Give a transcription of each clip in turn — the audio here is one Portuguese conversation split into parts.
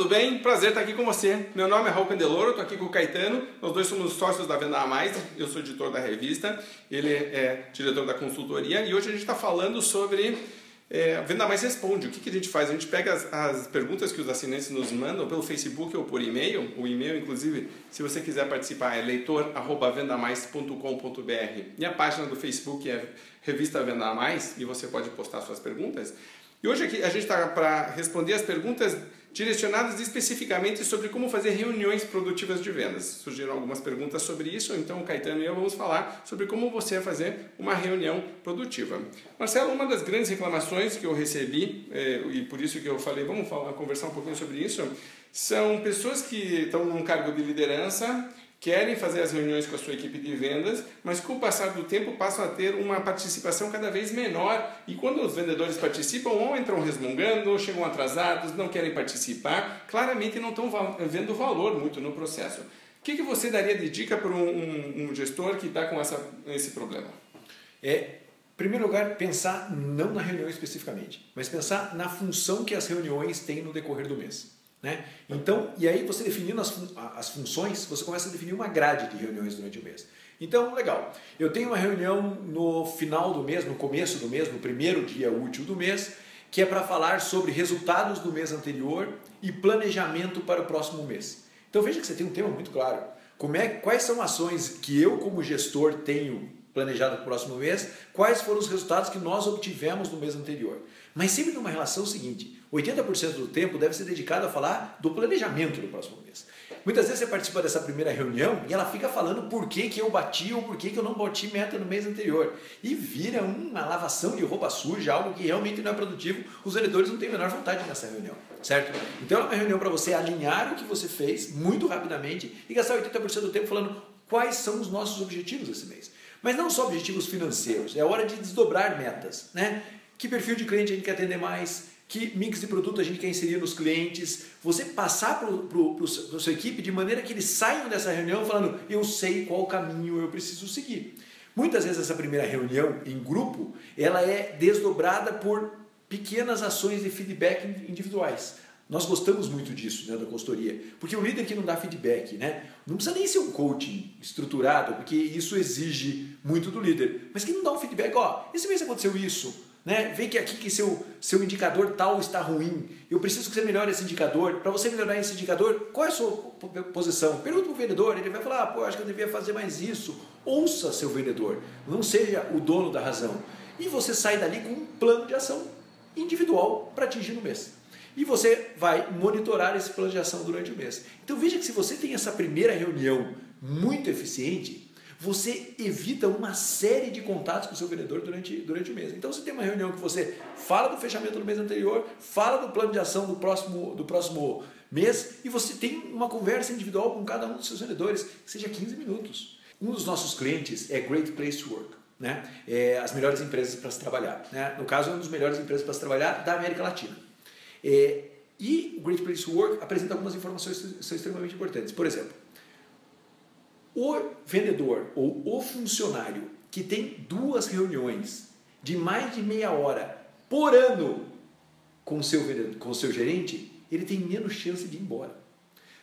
tudo bem? Prazer estar aqui com você. Meu nome é Raul Candeloro, estou aqui com o Caetano. Nós dois somos sócios da Venda a Mais. Eu sou editor da revista, ele é diretor da consultoria e hoje a gente está falando sobre é, Venda Mais Responde. O que, que a gente faz? A gente pega as, as, perguntas que os assinantes nos mandam pelo Facebook ou por e-mail. O e-mail, inclusive, se você quiser participar, é leitor.vendamais.com.br. E a página do Facebook é Revista Venda Mais e você pode postar suas perguntas. E hoje aqui a gente está para responder as perguntas direcionadas especificamente sobre como fazer reuniões produtivas de vendas. Surgiram algumas perguntas sobre isso, então o Caetano e eu vamos falar sobre como você fazer uma reunião produtiva. Marcelo, uma das grandes reclamações que eu recebi, eh, e por isso que eu falei, vamos falar, conversar um pouquinho sobre isso, são pessoas que estão num cargo de liderança querem fazer as reuniões com a sua equipe de vendas, mas com o passar do tempo passam a ter uma participação cada vez menor. E quando os vendedores participam, ou entram resmungando, ou chegam atrasados, não querem participar, claramente não estão vendo valor muito no processo. O que, que você daria de dica para um, um, um gestor que está com essa, esse problema? É, em primeiro lugar, pensar não na reunião especificamente, mas pensar na função que as reuniões têm no decorrer do mês. Né? Então, e aí você definindo as, as funções, você começa a definir uma grade de reuniões durante o mês. Então, legal, eu tenho uma reunião no final do mês, no começo do mês, no primeiro dia útil do mês, que é para falar sobre resultados do mês anterior e planejamento para o próximo mês. Então veja que você tem um tema muito claro. Como é, quais são ações que eu, como gestor, tenho planejado para o próximo mês, quais foram os resultados que nós obtivemos no mês anterior. Mas sempre numa relação seguinte, 80% do tempo deve ser dedicado a falar do planejamento do próximo mês. Muitas vezes você participa dessa primeira reunião e ela fica falando por que, que eu bati ou por que, que eu não bati meta no mês anterior. E vira uma lavação de roupa suja, algo que realmente não é produtivo. Os vendedores não têm a menor vontade nessa reunião, certo? Então é uma reunião para você alinhar o que você fez muito rapidamente e gastar 80% do tempo falando quais são os nossos objetivos esse mês. Mas não só objetivos financeiros, é hora de desdobrar metas, né? Que perfil de cliente a gente quer atender mais? Que mix de produto a gente quer inserir nos clientes? Você passar para a sua equipe de maneira que eles saiam dessa reunião falando: eu sei qual caminho eu preciso seguir. Muitas vezes essa primeira reunião em grupo ela é desdobrada por pequenas ações de feedback individuais. Nós gostamos muito disso né, da consultoria, porque o líder que não dá feedback, né, não precisa nem ser um coaching estruturado, porque isso exige muito do líder, mas que não dá um feedback, ó, esse mês aconteceu isso, né? Vê que aqui que seu, seu indicador tal está ruim. Eu preciso que você melhore esse indicador. Para você melhorar esse indicador, qual é a sua posição? Pergunta para o vendedor, ele vai falar, ah, pô, acho que eu devia fazer mais isso. Ouça seu vendedor, não seja o dono da razão. E você sai dali com um plano de ação individual para atingir no mês. E você vai monitorar esse plano de ação durante o mês. Então veja que se você tem essa primeira reunião muito eficiente, você evita uma série de contatos com o seu vendedor durante, durante o mês. Então você tem uma reunião que você fala do fechamento do mês anterior, fala do plano de ação do próximo, do próximo mês e você tem uma conversa individual com cada um dos seus vendedores, seja 15 minutos. Um dos nossos clientes é Great Place to Work. Né? É as melhores empresas para se trabalhar. Né? No caso, é uma das melhores empresas para se trabalhar da América Latina. É, e o Great Place to Work apresenta algumas informações que são extremamente importantes. Por exemplo, o vendedor ou o funcionário que tem duas reuniões de mais de meia hora por ano com o seu, com seu gerente, ele tem menos chance de ir embora.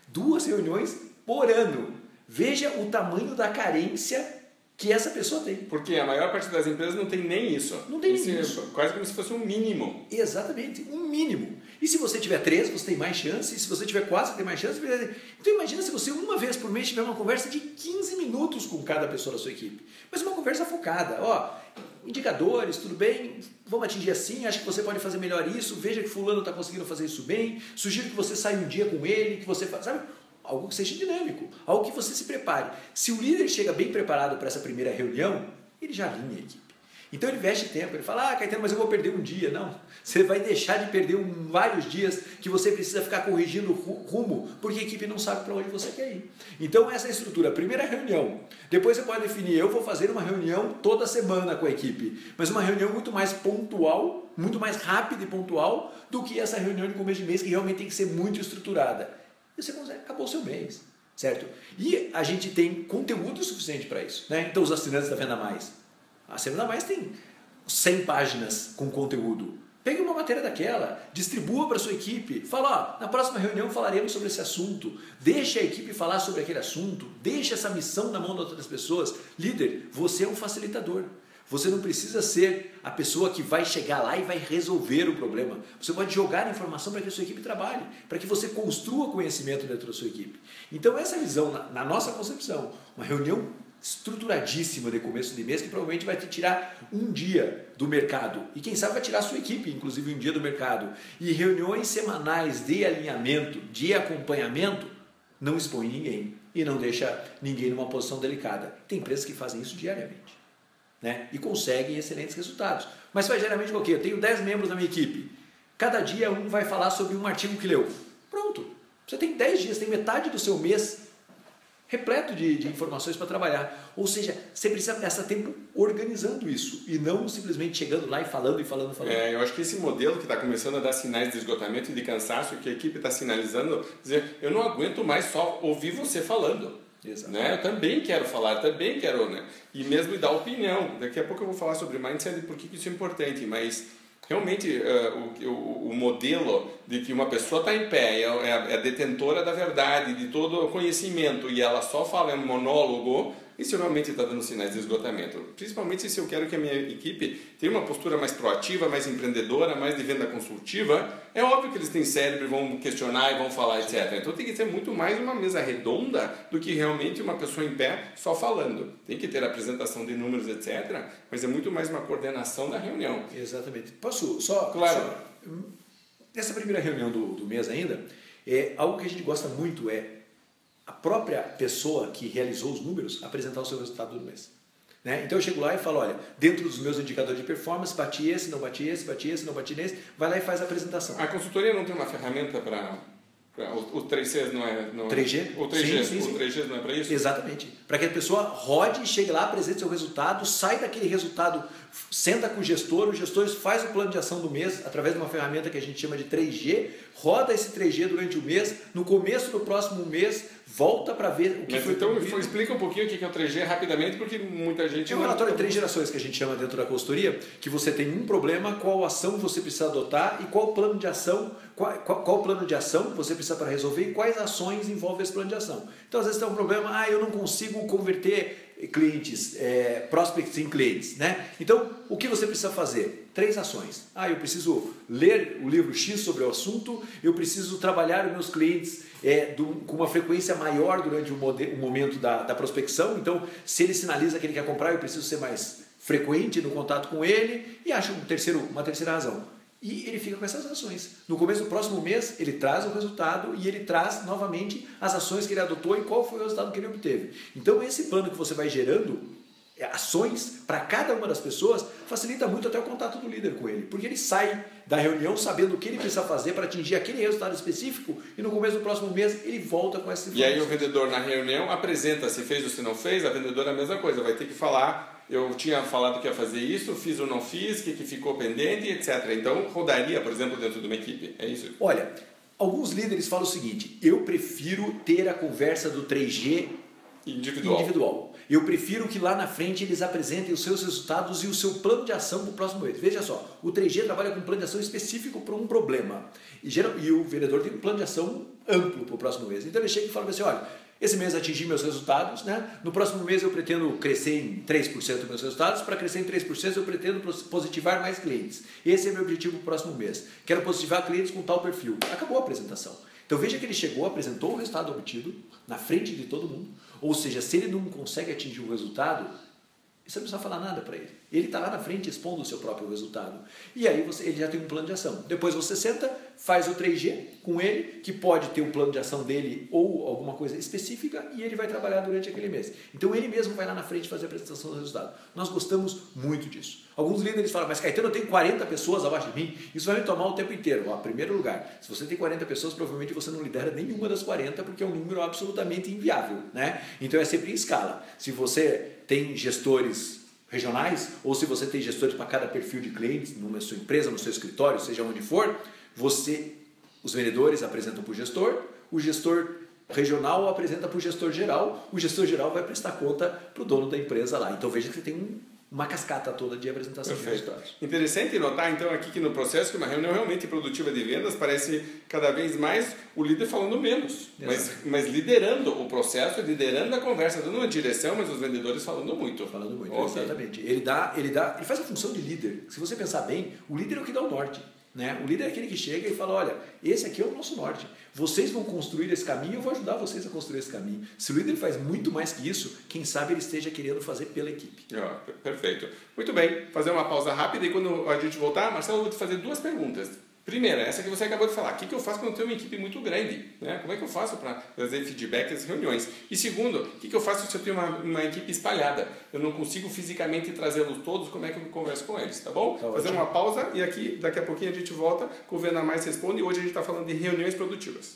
Duas reuniões por ano. Veja o tamanho da carência que essa pessoa tem. Porque a maior parte das empresas não tem nem isso. Não tem nem isso. Quase como se fosse um mínimo. Exatamente, um mínimo. E se você tiver três, você tem mais chance. E se você tiver quatro, você tem mais chance. Então imagina se você uma vez por mês tiver uma conversa de 15 minutos com cada pessoa da sua equipe. Mas uma conversa focada. Ó, indicadores, tudo bem, vamos atingir assim, acho que você pode fazer melhor isso, veja que fulano está conseguindo fazer isso bem, sugiro que você saia um dia com ele, que você faça, sabe? algo que seja dinâmico, algo que você se prepare. Se o líder chega bem preparado para essa primeira reunião, ele já alinha a equipe. Então ele veste tempo, ele fala, ah, Caetano, mas eu vou perder um dia. Não, você vai deixar de perder um, vários dias que você precisa ficar corrigindo rumo, porque a equipe não sabe para onde você quer ir. Então essa é a estrutura, primeira reunião. Depois você pode definir, eu vou fazer uma reunião toda semana com a equipe, mas uma reunião muito mais pontual, muito mais rápida e pontual do que essa reunião de começo de mês que realmente tem que ser muito estruturada e você consegue, acabou o seu mês, certo? E a gente tem conteúdo suficiente para isso, né? Então os assinantes da Venda Mais, a Venda Mais tem 100 páginas com conteúdo Pegue uma matéria daquela, distribua para sua equipe, fala, ó, na próxima reunião falaremos sobre esse assunto, deixe a equipe falar sobre aquele assunto, deixe essa missão na mão de outras pessoas. Líder, você é um facilitador. Você não precisa ser a pessoa que vai chegar lá e vai resolver o problema. Você pode jogar informação para que a sua equipe trabalhe, para que você construa conhecimento dentro da sua equipe. Então, essa visão, na nossa concepção, uma reunião estruturadíssima de começo de mês que provavelmente vai te tirar um dia do mercado e quem sabe vai tirar a sua equipe, inclusive um dia do mercado. E reuniões semanais de alinhamento, de acompanhamento, não expõe ninguém e não deixa ninguém numa posição delicada. Tem empresas que fazem isso diariamente né? e conseguem excelentes resultados. Mas faz geralmente o quê? Eu tenho 10 membros da minha equipe. Cada dia um vai falar sobre um artigo que leu. Pronto. Você tem 10 dias, tem metade do seu mês repleto de, de informações para trabalhar. Ou seja, você precisa gastar tempo organizando isso e não simplesmente chegando lá e falando e falando falando. É, eu acho que esse modelo que está começando a dar sinais de esgotamento e de cansaço, que a equipe está sinalizando, dizer, eu não aguento mais só ouvir você falando. Né? Eu também quero falar, também quero, né? E mesmo dar opinião. Daqui a pouco eu vou falar sobre mindset e por que isso é importante, mas realmente uh, o, o, o, modelo de que uma pessoa está em pé, é, é, é detentora da verdade, de todo o conhecimento e ela só fala em um isso realmente está dando sinais de esgotamento. Principalmente se eu quero que a minha equipe tenha uma postura mais proativa, mais empreendedora, mais de venda consultiva, é óbvio que eles têm cérebro e vão questionar e vão falar, etc. Então tem que ser muito mais uma mesa redonda do que realmente uma pessoa em pé só falando. Tem que ter apresentação de números, etc. Mas é muito mais uma coordenação da reunião. Exatamente. Posso só. Claro. Só, nessa primeira reunião do, do mês ainda, é, algo que a gente gosta muito é a própria pessoa que realizou os números apresentar o seu resultado do mês. Né? Então eu chego lá e falo, olha, dentro dos meus indicadores de performance, bati esse, não bati esse, bati esse, não bati nesse, vai lá e faz a apresentação. A consultoria não tem uma ferramenta para o, o 3Cs não é. Não 3G? É, o 3G, sim, sim, sim. o 3G não é para isso? Exatamente. Para que a pessoa rode, chegue lá, apresente seu resultado, sai daquele resultado, senta com o gestor, o gestor faz o plano de ação do mês através de uma ferramenta que a gente chama de 3G, roda esse 3G durante o mês, no começo do próximo mês volta para ver o que Mas foi então cumprido. explica um pouquinho o que é o 3G rapidamente, porque muita gente... É um relatório de três gerações que a gente chama dentro da consultoria, que você tem um problema, qual ação você precisa adotar e qual plano de ação, qual, qual, qual plano de ação você precisa para resolver e quais ações envolve esse plano de ação. Então, às vezes tem um problema, ah, eu não consigo converter clientes, é, prospects em clientes, né? Então, o que você precisa fazer? Três ações. Ah, eu preciso ler o livro X sobre o assunto, eu preciso trabalhar os meus clientes é, do, com uma frequência maior durante o, o momento da, da prospecção. Então, se ele sinaliza que ele quer comprar, eu preciso ser mais frequente no contato com ele. E acho um terceiro, uma terceira razão e ele fica com essas ações. No começo do próximo mês, ele traz o resultado e ele traz novamente as ações que ele adotou e qual foi o resultado que ele obteve. Então, esse plano que você vai gerando, é, ações para cada uma das pessoas, facilita muito até o contato do líder com ele, porque ele sai da reunião sabendo o que ele precisa fazer para atingir aquele resultado específico e no começo do próximo mês ele volta com essa informação. E aí o vendedor na reunião apresenta se fez ou se não fez, a vendedora é a mesma coisa, vai ter que falar eu tinha falado que ia fazer isso, fiz ou não fiz, o que, que ficou pendente, etc. Então, rodaria, por exemplo, dentro de uma equipe. É isso? Olha, alguns líderes falam o seguinte: eu prefiro ter a conversa do 3G individual. individual. Eu prefiro que lá na frente eles apresentem os seus resultados e o seu plano de ação para o próximo mês. Veja só, o 3G trabalha com um plano de ação específico para um problema. E, geral, e o vendedor tem um plano de ação amplo para o próximo mês. Então ele chega e fala assim: olha esse mês atingi meus resultados, né? No próximo mês eu pretendo crescer em 3% dos meus resultados. Para crescer em 3% eu pretendo positivar mais clientes. Esse é meu objetivo para o próximo mês. Quero positivar clientes com tal perfil. Acabou a apresentação. Então veja que ele chegou, apresentou o resultado obtido na frente de todo mundo. Ou seja, se ele não consegue atingir o resultado, você não precisa falar nada para ele. Ele está lá na frente expondo o seu próprio resultado. E aí você, ele já tem um plano de ação. Depois você senta, faz o 3G com ele, que pode ter um plano de ação dele ou alguma coisa específica, e ele vai trabalhar durante aquele mês. Então ele mesmo vai lá na frente fazer a apresentação do resultado. Nós gostamos muito disso. Alguns líderes falam, mas Caetano, eu tenho 40 pessoas abaixo de mim, isso vai me tomar o tempo inteiro. Ó, primeiro lugar, se você tem 40 pessoas, provavelmente você não lidera nenhuma das 40, porque é um número absolutamente inviável. Né? Então é sempre em escala. Se você tem gestores regionais, ou se você tem gestores para cada perfil de clientes, numa sua empresa, no seu escritório, seja onde for, você, os vendedores apresentam para o gestor, o gestor regional apresenta para o gestor geral, o gestor geral vai prestar conta para o dono da empresa lá. Então veja que você tem um uma cascata toda de apresentação Perfeito. de resultados. Interessante notar então aqui que no processo que uma reunião realmente produtiva de vendas parece cada vez mais o líder falando menos, mas, mas liderando o processo, liderando a conversa, dando uma direção, mas os vendedores falando muito. Falando muito, Ok. exatamente. Ele dá, ele dá, ele faz a função de líder. Se você pensar bem, o líder é o que dá o norte. Né? O líder é aquele que chega e fala: olha, esse aqui é o nosso norte. Vocês vão construir esse caminho, eu vou ajudar vocês a construir esse caminho. Se o líder faz muito mais que isso, quem sabe ele esteja querendo fazer pela equipe. Per- perfeito. Muito bem, fazer uma pausa rápida e quando a gente voltar, Marcelo, eu vou te fazer duas perguntas. Primeira, essa que você acabou de falar. O que, que eu faço quando eu tenho uma equipe muito grande? Né? Como é que eu faço para fazer feedback às reuniões? E segundo, o que, que eu faço se eu tenho uma, uma equipe espalhada? Eu não consigo fisicamente trazê-los todos, como é que eu converso com eles? Tá bom? Tá fazer uma pausa e aqui, daqui a pouquinho, a gente volta com o Venda Mais Responde e hoje a gente está falando de reuniões produtivas.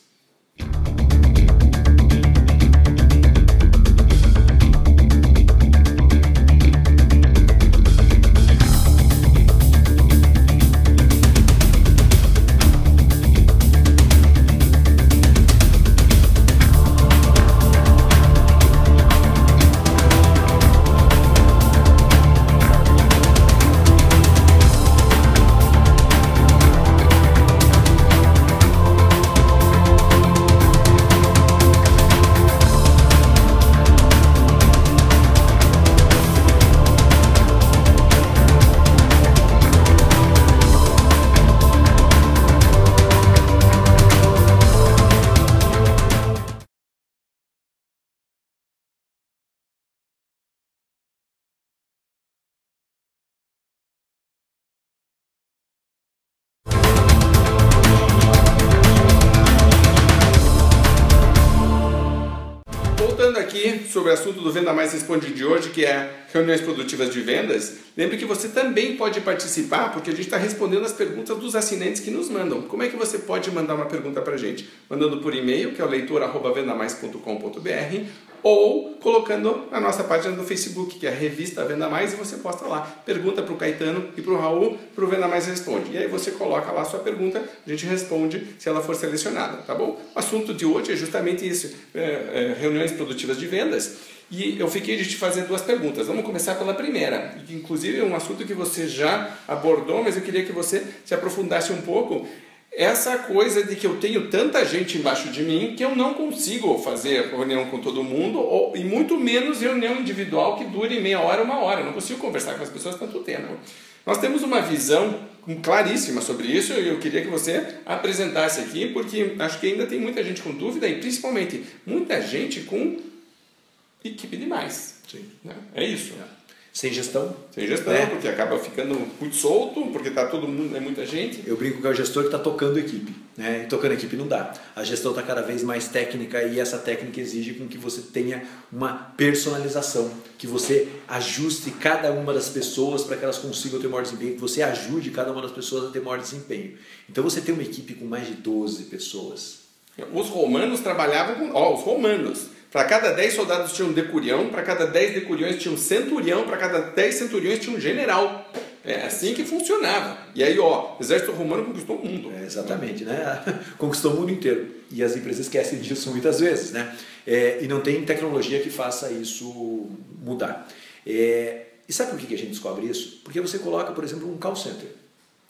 Sobre o assunto do Venda Mais Responde de hoje, que é reuniões produtivas de vendas, lembre que você também pode participar, porque a gente está respondendo as perguntas dos assinantes que nos mandam. Como é que você pode mandar uma pergunta para a gente? Mandando por e-mail, que é o leitor.vendamais.com.br, ou colocando na nossa página do Facebook, que é a revista Venda Mais, e você posta lá. Pergunta para o Caetano e para o Raul, para o Venda Mais Responde. E aí você coloca lá a sua pergunta, a gente responde se ela for selecionada, tá bom? O assunto de hoje é justamente isso, é, é, reuniões produtivas de vendas. E eu fiquei de te fazer duas perguntas. Vamos começar pela primeira, que inclusive é um assunto que você já abordou, mas eu queria que você se aprofundasse um pouco. Essa coisa de que eu tenho tanta gente embaixo de mim que eu não consigo fazer reunião com todo mundo, ou, e muito menos reunião individual que dure meia hora, uma hora. Eu não consigo conversar com as pessoas tanto tempo. Nós temos uma visão claríssima sobre isso e eu queria que você apresentasse aqui, porque acho que ainda tem muita gente com dúvida e principalmente muita gente com equipe demais. Sim. né? É isso. Sem gestão, Sem gestão, É. porque acaba ficando muito solto, porque tá todo mundo, é muita gente. eu brinco que é o gestor que está tocando equipe. Né? E tocando equipe não dá. A gestão está cada vez mais técnica e essa técnica exige com que você tenha uma personalização, que você ajuste cada uma das pessoas para que elas consigam ter maior desempenho, que você ajude cada uma das pessoas a ter maior desempenho. Então você tem uma equipe com mais de 12 pessoas. Os romanos trabalhavam com. Ó, os romanos. Para cada 10 soldados tinha um decurião, para cada 10 decuriões tinha um centurião, para cada 10 centuriões tinha um general. É assim que funcionava. E aí, ó, o exército romano conquistou o mundo. É, exatamente, né? Conquistou o mundo inteiro. E as empresas esquecem disso muitas vezes, né? É, e não tem tecnologia que faça isso mudar. É, e sabe por que a gente descobre isso? Porque você coloca, por exemplo, um call center.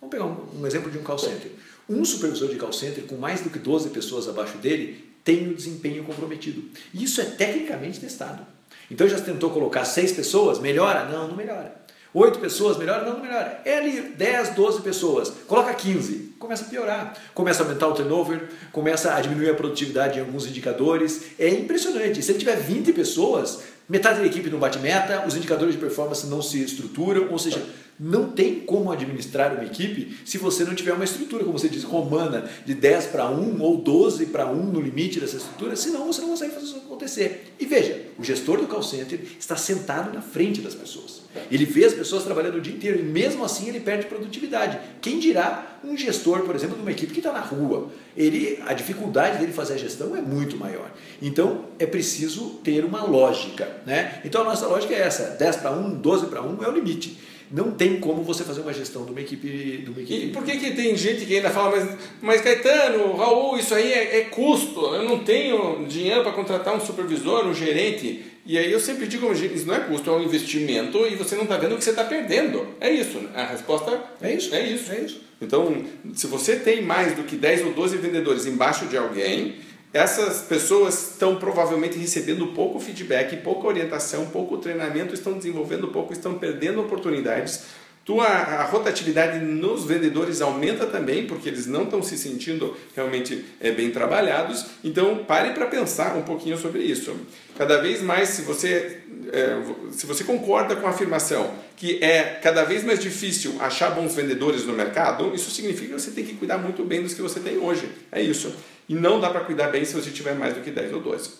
Vamos pegar um, um exemplo de um call center. Um supervisor de call center com mais do que 12 pessoas abaixo dele tem o desempenho comprometido. Isso é tecnicamente testado. Então já tentou colocar seis pessoas, melhora? Não, não melhora. Oito pessoas, melhora? Não, não melhora. É ali 10, 12 pessoas, coloca 15, começa a piorar. Começa a aumentar o turnover, começa a diminuir a produtividade em alguns indicadores. É impressionante. Se ele tiver 20 pessoas, metade da equipe não bate meta, os indicadores de performance não se estruturam, ou seja, não tem como administrar uma equipe se você não tiver uma estrutura, como você diz, romana, de 10 para 1 ou 12 para 1 no limite dessa estrutura, senão você não consegue fazer isso acontecer. E veja, o gestor do call center está sentado na frente das pessoas. Ele vê as pessoas trabalhando o dia inteiro e mesmo assim ele perde produtividade. Quem dirá um gestor, por exemplo, de uma equipe que está na rua? Ele, a dificuldade dele fazer a gestão é muito maior. Então é preciso ter uma lógica. Né? Então a nossa lógica é essa: 10 para 1, 12 para 1 é o limite. Não tem como você fazer uma gestão de uma equipe. De uma equipe. E por que, que tem gente que ainda fala, mas, mas Caetano, Raul, isso aí é, é custo, eu não tenho dinheiro para contratar um supervisor, um gerente. E aí eu sempre digo, isso não é custo, é um investimento e você não está vendo o que você está perdendo. É isso. A resposta é isso. É isso. É isso. Então, se você tem mais do que 10 ou 12 vendedores embaixo de alguém, essas pessoas estão provavelmente recebendo pouco feedback, pouca orientação, pouco treinamento, estão desenvolvendo pouco, estão perdendo oportunidades. Tua, a rotatividade nos vendedores aumenta também, porque eles não estão se sentindo realmente é, bem trabalhados. Então, pare para pensar um pouquinho sobre isso. Cada vez mais, se você, é, se você concorda com a afirmação que é cada vez mais difícil achar bons vendedores no mercado, isso significa que você tem que cuidar muito bem dos que você tem hoje. É isso. E não dá para cuidar bem se você tiver mais do que 10 ou 12.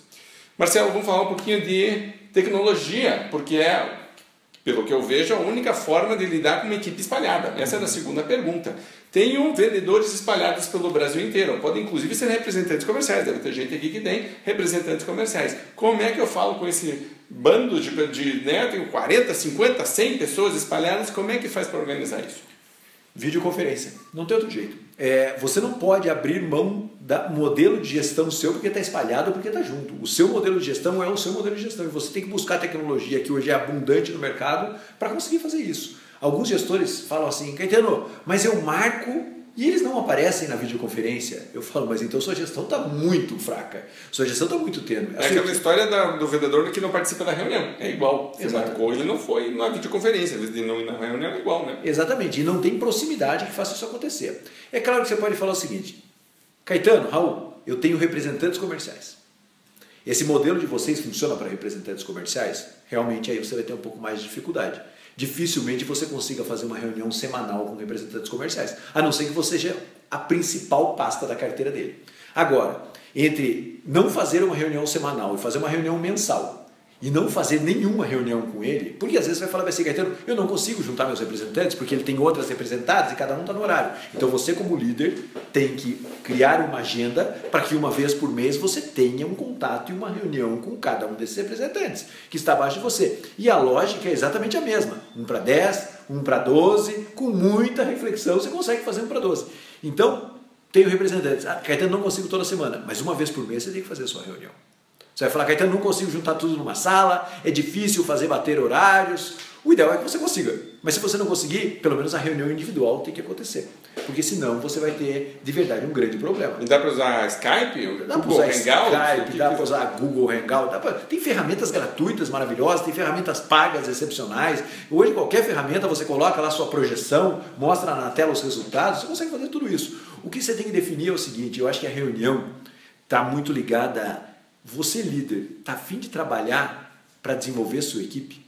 Marcelo, vamos falar um pouquinho de tecnologia, porque é, pelo que eu vejo, a única forma de lidar com uma equipe espalhada. Essa é a segunda pergunta. Tenho vendedores espalhados pelo Brasil inteiro. Podem inclusive ser representantes comerciais. Deve ter gente aqui que tem representantes comerciais. Como é que eu falo com esse bando de, de né, tenho 40, 50, 100 pessoas espalhadas? Como é que faz para organizar isso? Videoconferência. Não tem outro jeito. É, você não pode abrir mão do modelo de gestão seu porque está espalhado ou porque está junto. O seu modelo de gestão é o seu modelo de gestão e você tem que buscar tecnologia que hoje é abundante no mercado para conseguir fazer isso. Alguns gestores falam assim, Caetano, mas eu marco e eles não aparecem na videoconferência. Eu falo, mas então sua gestão está muito fraca. Sua gestão está muito tênue. É aquela história da, do vendedor que não participa da reunião. É igual. Você Exato. marcou, ele não foi na videoconferência. Ele não ir na reunião é igual, né? Exatamente. E não tem proximidade que faça isso acontecer. É claro que você pode falar o seguinte. Caetano, Raul, eu tenho representantes comerciais. Esse modelo de vocês funciona para representantes comerciais? Realmente aí você vai ter um pouco mais de dificuldade dificilmente você consiga fazer uma reunião semanal com representantes comerciais, a não ser que você seja a principal pasta da carteira dele. Agora, entre não fazer uma reunião semanal e fazer uma reunião mensal, e não fazer nenhuma reunião com ele, porque às vezes você vai falar assim, Caetano, eu não consigo juntar meus representantes porque ele tem outras representadas e cada um está no horário. Então você, como líder, tem que criar uma agenda para que uma vez por mês você tenha um contato e uma reunião com cada um desses representantes que está abaixo de você. E a lógica é exatamente a mesma: um para 10, um para 12, com muita reflexão você consegue fazer um para 12. Então, tenho representantes. Ah, Caetano, não consigo toda semana, mas uma vez por mês você tem que fazer a sua reunião. Você vai falar, Caetano, não consigo juntar tudo numa sala, é difícil fazer bater horários. O ideal é que você consiga. Mas se você não conseguir, pelo menos a reunião individual tem que acontecer. Porque senão você vai ter, de verdade, um grande problema. E dá para usar Skype? Dá para usar Hangout? Skype, dá para usar Google Hangout. Pra... Tem ferramentas gratuitas maravilhosas, tem ferramentas pagas excepcionais. Hoje, qualquer ferramenta, você coloca lá sua projeção, mostra na tela os resultados, você consegue fazer tudo isso. O que você tem que definir é o seguinte, eu acho que a reunião está muito ligada você, líder, está afim de trabalhar para desenvolver sua equipe?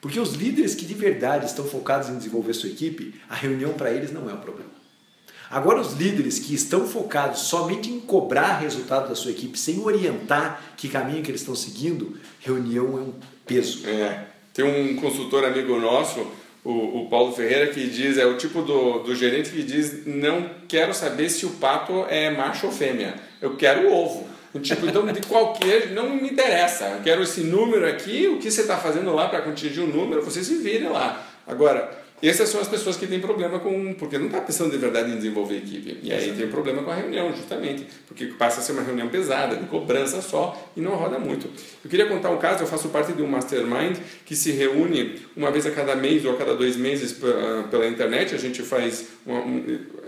Porque os líderes que de verdade estão focados em desenvolver sua equipe, a reunião para eles não é um problema. Agora, os líderes que estão focados somente em cobrar resultado da sua equipe, sem orientar que caminho que eles estão seguindo, reunião é um peso. É. Tem um consultor amigo nosso, o, o Paulo Ferreira, que diz, é o tipo do, do gerente que diz, não quero saber se o pato é macho ou fêmea, eu quero o ovo. Tipo, então, de qualquer. Não me interessa. Eu quero esse número aqui, o que você está fazendo lá para atingir o um número, você se vire lá. Agora, essas são as pessoas que têm problema com. Porque não está pensando de verdade em desenvolver equipe. E aí tem problema com a reunião, justamente. Porque passa a ser uma reunião pesada, de cobrança só, e não roda muito. Eu queria contar um caso: eu faço parte de um mastermind que se reúne uma vez a cada mês ou a cada dois meses pela internet. A gente faz uma,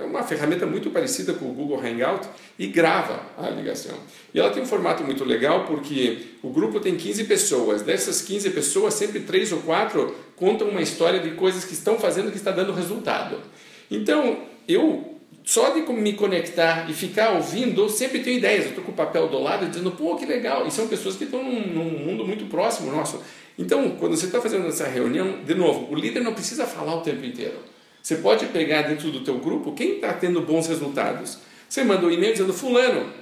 uma ferramenta muito parecida com o Google Hangout e grava a ligação. E ela tem um formato muito legal porque o grupo tem 15 pessoas. Dessas 15 pessoas, sempre três ou quatro contam uma história de coisas que estão fazendo que está dando resultado. Então, eu só de me conectar e ficar ouvindo, sempre tenho ideias. Eu estou com o papel do lado dizendo, pô, que legal. E são pessoas que estão num, num mundo muito próximo nosso. Então, quando você está fazendo essa reunião, de novo, o líder não precisa falar o tempo inteiro. Você pode pegar dentro do teu grupo quem está tendo bons resultados. Você manda um e-mail dizendo, fulano,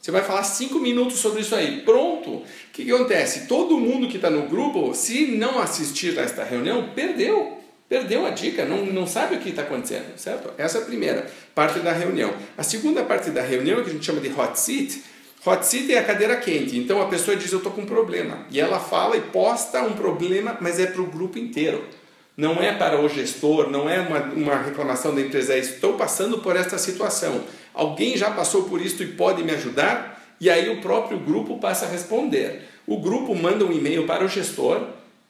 você vai falar cinco minutos sobre isso aí. Pronto. O que, que acontece? Todo mundo que está no grupo, se não assistir a esta reunião, perdeu. Perdeu a dica, não, não sabe o que está acontecendo, certo? Essa é a primeira parte da reunião. A segunda parte da reunião, que a gente chama de hot seat, hot seat é a cadeira quente. Então a pessoa diz: Eu estou com um problema. E ela fala e posta um problema, mas é para o grupo inteiro. Não é para o gestor, não é uma, uma reclamação da empresa, é estou passando por esta situação. Alguém já passou por isso e pode me ajudar? E aí o próprio grupo passa a responder. O grupo manda um e-mail para o gestor,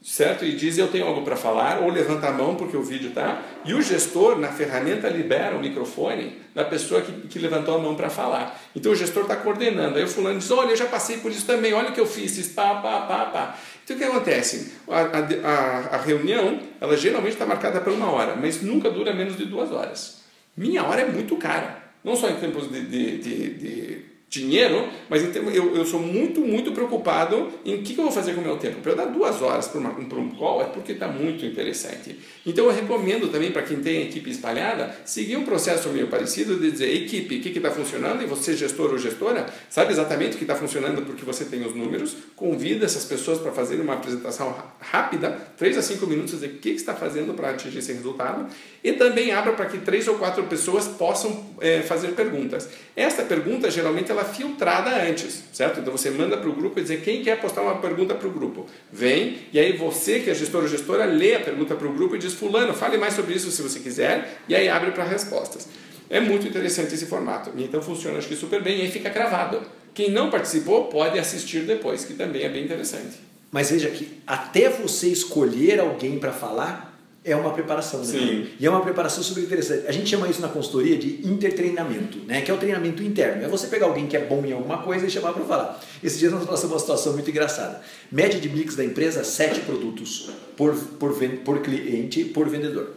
certo? E diz eu tenho algo para falar, ou levanta a mão porque o vídeo tá. E o gestor na ferramenta libera o microfone da pessoa que, que levantou a mão para falar. Então o gestor está coordenando. Aí o fulano diz: olha, eu já passei por isso também. Olha o que eu fiz, fiz pá, pá, pá, pá. Então o que acontece? A, a, a reunião, ela geralmente está marcada para uma hora, mas nunca dura menos de duas horas. Minha hora é muito cara. Não só em tempos de, de, de, de dinheiro, mas eu, eu sou muito, muito preocupado em o que, eu vou fazer com o meu tempo. Para eu dar duas horas para, um call é porque está muito interessante. Então eu recomendo também para quem tem equipe espalhada, seguir um processo meio parecido de dizer, equipe, o que está funcionando? E você, gestor ou gestora, sabe exatamente o que está funcionando porque você tem os números, convida essas pessoas para fazer uma apresentação rápida, 3 a 5 minutos, dizer o que está fazendo para atingir esse resultado, e também abra para que três ou quatro pessoas possam é, fazer perguntas. Esta pergunta, geralmente, filtrada antes, certo? Então você manda para o grupo e dizer quem quer postar uma pergunta para o grupo. Vem, e aí você, que é gestor ou gestora, lê a pergunta para o grupo e diz: Fulano, fale mais sobre isso se você quiser, e aí abre para respostas. É muito interessante esse formato. Então funciona, acho que super bem, e aí fica gravado. Quem não participou pode assistir depois, que também é bem interessante. Mas veja que até você escolher alguém para falar, é uma preparação. Né? Sim. E é uma preparação super interessante. A gente chama isso na consultoria de intertreinamento, né? que é o treinamento interno. É você pegar alguém que é bom em alguma coisa e chamar para falar. Esses dias nós passamos uma situação muito engraçada. Média de mix da empresa, sete produtos por, por, por cliente, por vendedor.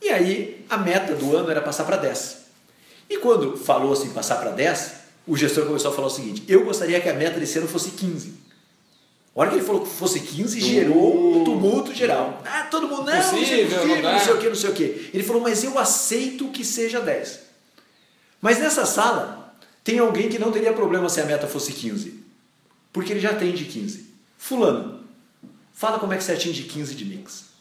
E aí a meta do ano era passar para 10. E quando falou assim, passar para 10, o gestor começou a falar o seguinte, eu gostaria que a meta desse ano fosse 15. A hora que ele falou que fosse 15, gerou um tumulto geral. Ah, todo mundo, não, Possível, não, não não, sei o que, não sei o que. Ele falou, mas eu aceito que seja 10. Mas nessa sala, tem alguém que não teria problema se a meta fosse 15. Porque ele já atende 15. Fulano, fala como é que você atinge 15 de mix.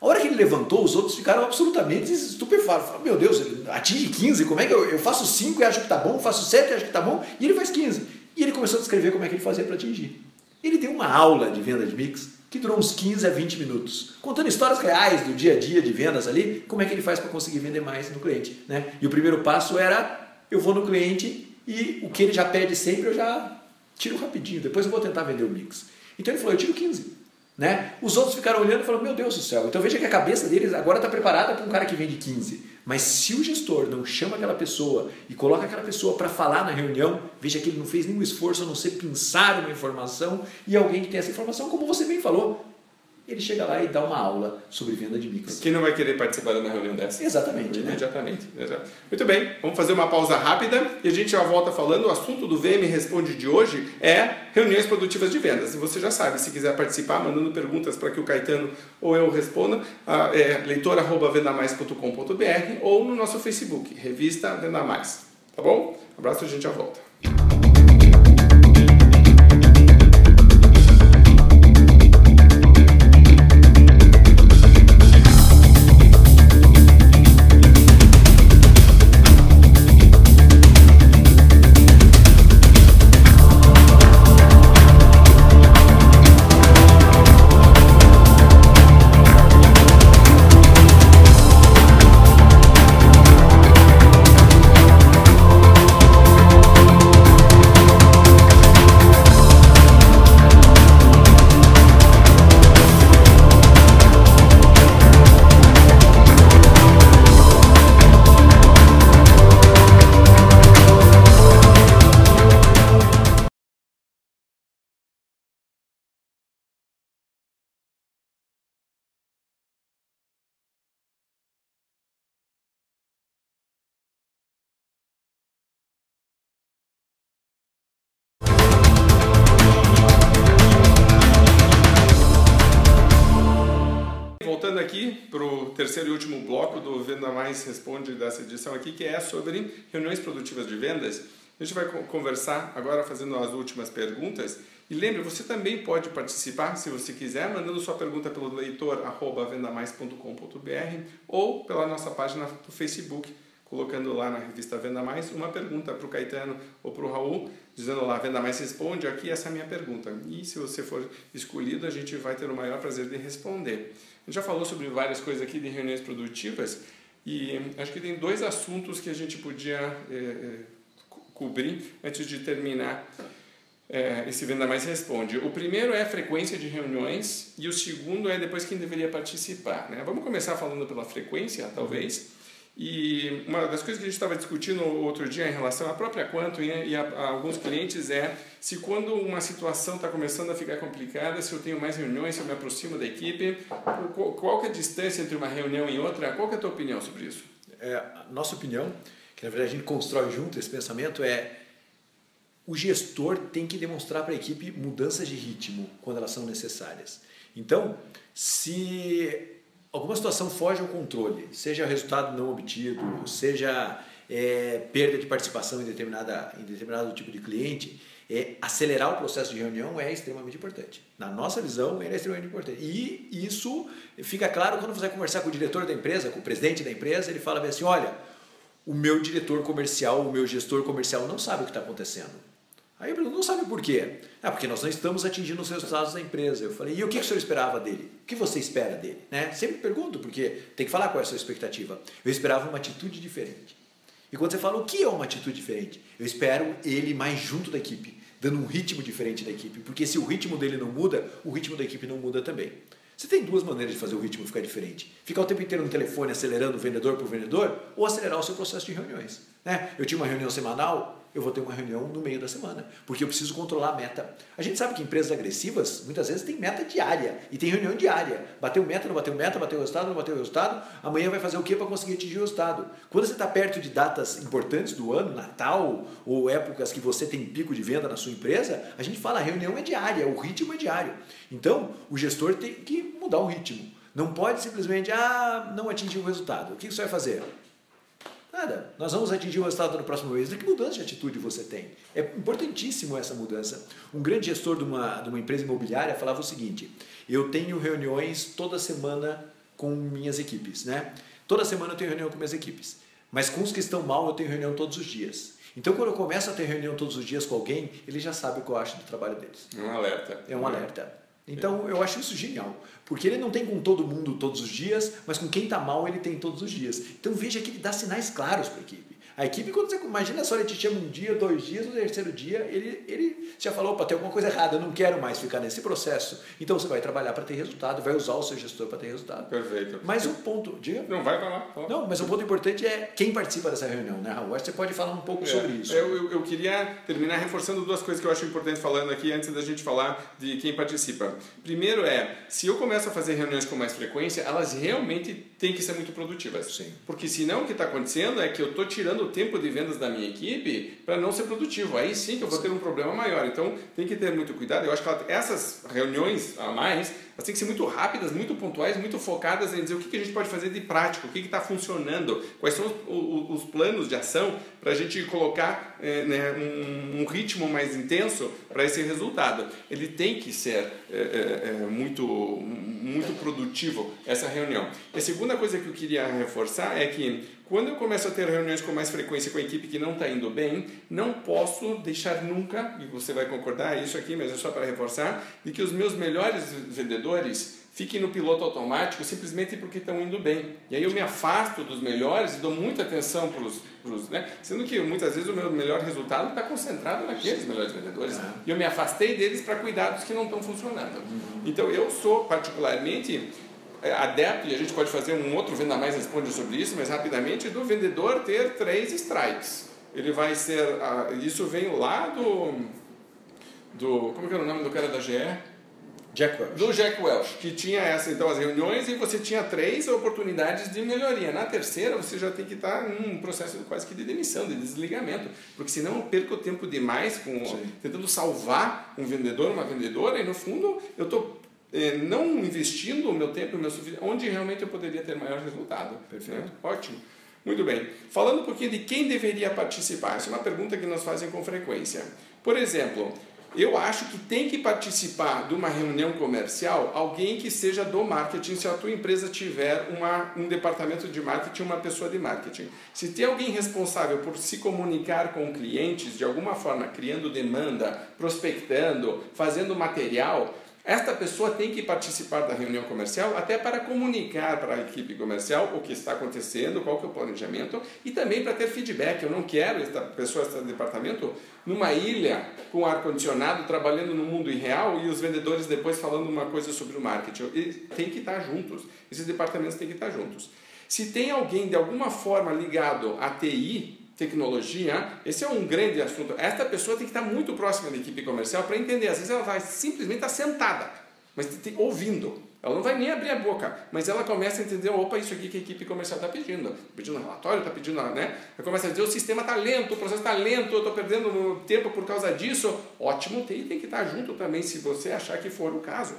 A hora que ele levantou, os outros ficaram absolutamente estupefatos. Falaram, meu Deus, ele atinge 15, como é que eu, eu faço 5 e acho que tá bom, faço 7 e acho que tá bom, e ele faz 15. E ele começou a descrever como é que ele fazia para atingir. Ele deu uma aula de venda de mix que durou uns 15 a 20 minutos, contando histórias reais do dia a dia de vendas ali, como é que ele faz para conseguir vender mais no cliente. Né? E o primeiro passo era, eu vou no cliente e o que ele já pede sempre eu já tiro rapidinho, depois eu vou tentar vender o mix. Então ele falou, eu tiro 15. Né? Os outros ficaram olhando e falaram, meu Deus do céu. Então veja que a cabeça deles agora está preparada para um cara que vende 15. Mas se o gestor não chama aquela pessoa e coloca aquela pessoa para falar na reunião, veja que ele não fez nenhum esforço a não ser pensar uma informação e alguém que tem essa informação, como você bem falou, ele chega lá e dá uma aula sobre venda de mix. Quem não vai querer participar de uma reunião dessa? Exatamente. Né? Imediatamente. Exato. Muito bem, vamos fazer uma pausa rápida e a gente já volta falando. O assunto do VM Responde de hoje é reuniões produtivas de vendas. E você já sabe, se quiser participar, mandando perguntas para que o Caetano ou eu responda, é leitor.vendamais.com.br ou no nosso Facebook, Revista Venda Mais. Tá bom? Um abraço, a gente já volta. Voltando aqui para o terceiro e último bloco do Venda Mais Responde dessa edição aqui, que é sobre reuniões produtivas de vendas. A gente vai conversar agora fazendo as últimas perguntas. E lembre, você também pode participar, se você quiser, mandando sua pergunta pelo leitor@vendamais.com.br ou pela nossa página do Facebook colocando lá na revista Venda Mais uma pergunta para o Caetano ou para o Raul, dizendo lá, Venda Mais responde, aqui essa é a minha pergunta. E se você for escolhido, a gente vai ter o maior prazer de responder. A gente já falou sobre várias coisas aqui de reuniões produtivas e acho que tem dois assuntos que a gente podia é, cobrir antes de terminar é, esse Venda Mais Responde. O primeiro é a frequência de reuniões e o segundo é depois quem deveria participar. Né? Vamos começar falando pela frequência, talvez. E uma das coisas que a gente estava discutindo outro dia em relação à própria Quantum e a, a alguns clientes é se quando uma situação está começando a ficar complicada, se eu tenho mais reuniões, se eu me aproximo da equipe, qual, qual é a distância entre uma reunião e outra? Qual é a tua opinião sobre isso? É, nossa opinião, que na verdade a gente constrói junto esse pensamento, é o gestor tem que demonstrar para a equipe mudanças de ritmo quando elas são necessárias. Então, se alguma situação foge ao controle, seja resultado não obtido, seja é, perda de participação em, determinada, em determinado tipo de cliente, é, acelerar o processo de reunião é extremamente importante. Na nossa visão, ele é extremamente importante. E isso fica claro quando você vai conversar com o diretor da empresa, com o presidente da empresa, ele fala assim, olha, o meu diretor comercial, o meu gestor comercial não sabe o que está acontecendo Aí eu pergunto, não sabe por quê? Ah, porque nós não estamos atingindo os resultados da empresa. Eu falei, e o que o senhor esperava dele? O que você espera dele? Né? Sempre pergunto, porque tem que falar qual é a sua expectativa. Eu esperava uma atitude diferente. E quando você fala o que é uma atitude diferente, eu espero ele mais junto da equipe, dando um ritmo diferente da equipe. Porque se o ritmo dele não muda, o ritmo da equipe não muda também. Você tem duas maneiras de fazer o ritmo ficar diferente. Ficar o tempo inteiro no telefone acelerando vendedor por vendedor ou acelerar o seu processo de reuniões. Né? Eu tinha uma reunião semanal, eu vou ter uma reunião no meio da semana, porque eu preciso controlar a meta. A gente sabe que empresas agressivas muitas vezes têm meta diária e tem reunião diária. Bateu meta, não bateu meta, bateu resultado, não bateu resultado, amanhã vai fazer o que para conseguir atingir o resultado. Quando você está perto de datas importantes do ano, Natal ou épocas que você tem pico de venda na sua empresa, a gente fala a reunião é diária, o ritmo é diário. Então, o gestor tem que mudar o ritmo. Não pode simplesmente, ah, não atingiu o resultado. O que você vai fazer? Nada. Nós vamos atingir o resultado no próximo mês. Que mudança de atitude você tem? É importantíssimo essa mudança. Um grande gestor de uma, de uma empresa imobiliária falava o seguinte: eu tenho reuniões toda semana com minhas equipes, né? Toda semana eu tenho reunião com minhas equipes. Mas com os que estão mal, eu tenho reunião todos os dias. Então, quando eu começo a ter reunião todos os dias com alguém, ele já sabe o que eu acho do trabalho deles. É um alerta. É um alerta. Então, eu acho isso genial. Porque ele não tem com todo mundo todos os dias, mas com quem está mal ele tem todos os dias. Então veja que ele dá sinais claros para a equipe. A equipe, quando você imagina só ele te chama um dia, dois dias, no terceiro dia, ele, ele já falou, opa, tem alguma coisa errada, eu não quero mais ficar nesse processo. Então você vai trabalhar para ter resultado, vai usar o seu gestor para ter resultado. Perfeito. Mas um ponto, diga. Não, vai falar. Fala. Não, mas um ponto importante é quem participa dessa reunião, né, Raul? Acho que você pode falar um pouco é, sobre isso. Eu, eu, eu, queria terminar reforçando duas coisas que eu acho importante falando aqui antes da gente falar de quem participa. Primeiro é, se eu começo a fazer reuniões com mais frequência, elas realmente têm que ser muito produtivas. Sim. Porque senão o que está acontecendo é que eu estou tirando o tempo de vendas da minha equipe para não ser produtivo. Aí sim que eu vou ter um problema maior. Então tem que ter muito cuidado. Eu acho que essas reuniões a mais elas têm que ser muito rápidas, muito pontuais, muito focadas em dizer o que a gente pode fazer de prático, o que está funcionando, quais são os, os, planos de ação para a gente colocar é, né, um, um, ritmo mais intenso para esse resultado. Ele tem que ser é, é, muito, muito produtivo essa reunião. E a segunda coisa que eu queria reforçar é que quando eu começo a ter reuniões com mais frequência com a equipe que não está indo bem, não posso deixar nunca, e você vai concordar isso aqui, mas é só para reforçar, de que os meus melhores vendedores fiquem no piloto automático simplesmente porque estão indo bem. E aí eu me afasto dos melhores e dou muita atenção para os. Né? Sendo que muitas vezes o meu melhor resultado está concentrado naqueles melhores vendedores. Uhum. E eu me afastei deles para cuidar dos que não estão funcionando. Uhum. Então eu sou particularmente é, adepto, e a gente pode fazer um outro Venda Mais Responde sobre isso, mas rapidamente, do vendedor ter três strikes. Ele vai ser, isso vem lá do, do, como que era o nome do cara da GE? Jack Welch. Do Jack Welch, que tinha essa, então, as reuniões e você tinha três oportunidades de melhoria. Na terceira, você já tem que estar num processo quase que de demissão, de desligamento, porque senão eu perco tempo demais com, tentando salvar um vendedor, uma vendedora, e no fundo eu estou é, não investindo o meu tempo, o meu onde realmente eu poderia ter maior resultado. Perfeito. Né? Ótimo. Muito bem. Falando um pouquinho de quem deveria participar, essa é uma pergunta que nos fazem com frequência. Por exemplo, Eu acho que tem que participar de uma reunião comercial alguém que seja do marketing, se a tua empresa tiver uma, um departamento de marketing, uma pessoa de marketing. Se tem alguém responsável por se comunicar com clientes de alguma forma, criando demanda, prospectando, fazendo material, esta pessoa tem que participar da reunião comercial até para comunicar para a equipe comercial o que está acontecendo, qual que é o planejamento e também para ter feedback. Eu não quero esta pessoa, este departamento, numa ilha com ar-condicionado, trabalhando no mundo irreal e os vendedores depois falando uma coisa sobre o marketing. Eles têm que estar juntos. Esses departamentos têm que estar juntos. Se tem alguém de alguma forma ligado à TI, tecnologia, esse é um grande assunto. Esta pessoa tem que estar muito próxima da equipe comercial para entender. Às vezes ela vai simplesmente estar sentada, mas ouvindo. Ela não vai nem abrir a boca, mas ela começa a entender, opa, isso aqui que a equipe comercial está pedindo. Pedindo relatório, está pedindo, né? Ela começa a dizer, o sistema está lento, o processo está lento, eu estou perdendo tempo por causa disso. Ótimo, tem, tem que estar junto também, se você achar que for o caso.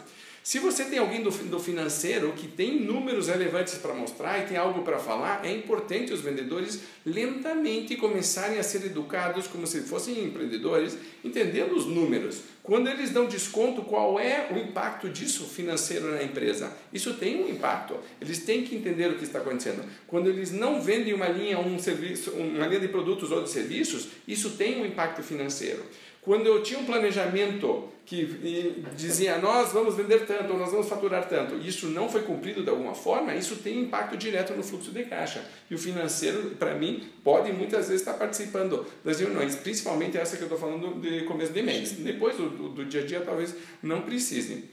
Se você tem alguém do, do financeiro que tem números relevantes para mostrar e tem algo para falar, é importante os vendedores lentamente começarem a ser educados como se fossem empreendedores, entendendo os números. Quando eles dão desconto, qual é o impacto disso financeiro na empresa? Isso tem um impacto. Eles têm que entender o que está acontecendo. Quando eles não vendem uma linha, um serviço, uma linha de produtos ou de serviços, isso tem um impacto financeiro. Quando eu tinha um planejamento que dizia nós vamos vender tanto, nós vamos faturar tanto, e isso não foi cumprido de alguma forma, isso tem impacto direto no fluxo de caixa. E o financeiro, para mim, pode muitas vezes estar participando das reuniões, principalmente essa que eu estou falando de começo de mês. Depois do, do dia a dia, talvez não precise.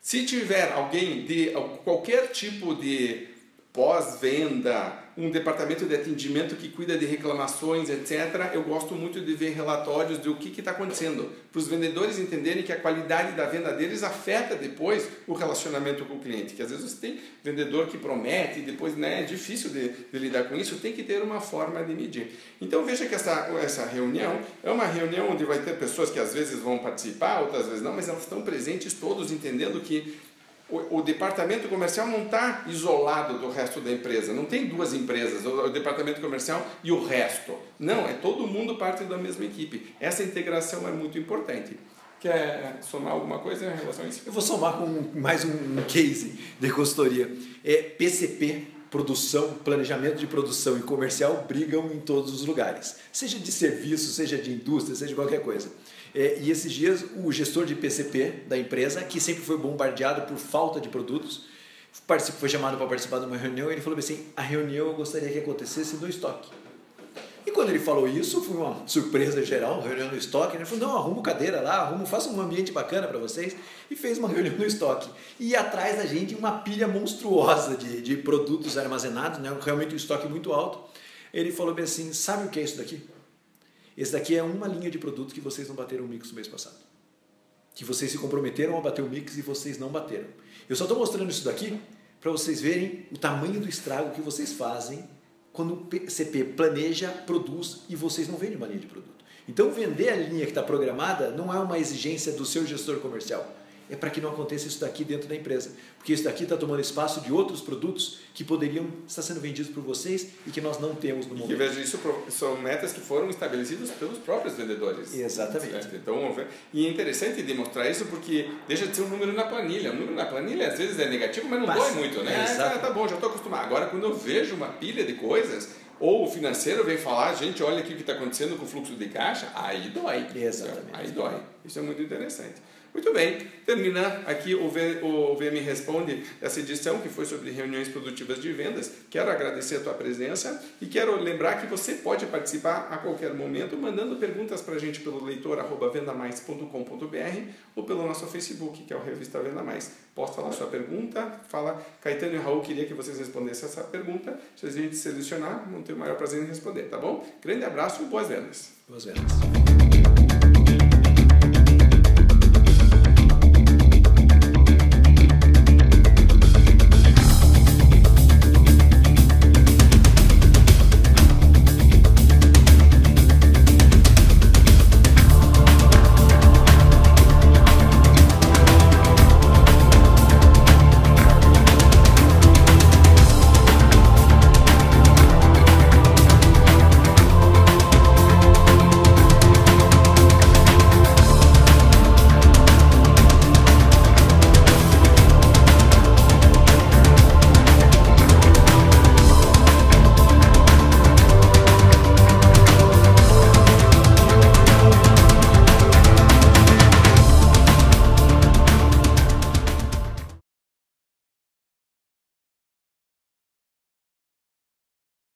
Se tiver alguém de qualquer tipo de pós-venda, um departamento de atendimento que cuida de reclamações, etc., eu gosto muito de ver relatórios do que está acontecendo, para os vendedores entenderem que a qualidade da venda deles afeta depois o relacionamento com o cliente. Que às vezes você tem vendedor que promete depois né, é difícil de, de, lidar com isso, tem que ter uma forma de medir. Então veja que essa, essa reunião é uma reunião onde vai ter pessoas que às vezes vão participar, outras vezes não, mas elas estão presentes todos entendendo que o, o departamento comercial não está isolado do resto da empresa, não tem duas empresas, o, o departamento comercial e o resto. Não, é todo mundo parte da mesma equipe. Essa integração é muito importante. Quer somar alguma coisa em relação a isso? Eu vou somar com mais um case de consultoria. É PCP, produção, planejamento de produção e comercial brigam em todos os lugares, seja de serviço, seja de indústria, seja de qualquer coisa. É, e esses dias o gestor de PCP da empresa, que sempre foi bombardeado por falta de produtos, foi chamado para participar de uma reunião e ele falou assim: a reunião eu gostaria que acontecesse no estoque. E quando ele falou isso, foi uma surpresa geral, reunião no estoque. Ele falou: não, arrumo cadeira lá, arrumo, faça um ambiente bacana para vocês. E fez uma reunião no estoque. E atrás da gente uma pilha monstruosa de, de produtos armazenados, né? realmente um estoque muito alto. Ele falou bem assim: sabe o que é isso daqui? Esse daqui é uma linha de produto que vocês não bateram o mix no mês passado. Que vocês se comprometeram a bater o mix e vocês não bateram. Eu só estou mostrando isso daqui para vocês verem o tamanho do estrago que vocês fazem quando o CP planeja, produz e vocês não vendem uma linha de produto. Então, vender a linha que está programada não é uma exigência do seu gestor comercial é para que não aconteça isso daqui dentro da empresa. Porque isso daqui está tomando espaço de outros produtos que poderiam estar sendo vendidos por vocês e que nós não temos no momento. E veja, isso são metas que foram estabelecidas pelos próprios vendedores. Exatamente. Então, e é interessante demonstrar isso porque deixa de ser um número na planilha. O número na planilha às vezes é negativo, mas não Passa. dói muito, né? É, ah, tá bom, já estou acostumado. Agora, quando eu vejo uma pilha de coisas, ou o financeiro vem falar, gente, olha aqui o que está acontecendo com o fluxo de caixa, aí dói. Exatamente. Aí dói. Isso é muito interessante. Muito bem, termina aqui o, v, o VM Responde, essa edição que foi sobre reuniões produtivas de vendas. Quero agradecer a tua presença e quero lembrar que você pode participar a qualquer momento mandando perguntas para a gente pelo leitor vendamais.com.br ou pelo nosso Facebook, que é o Revista Venda Mais. Posta lá sua pergunta, fala, Caetano e Raul queria que vocês respondessem essa pergunta. Se a gente selecionar, vamos ter o maior prazer em responder, tá bom? Grande abraço e boas vendas. Boas vendas.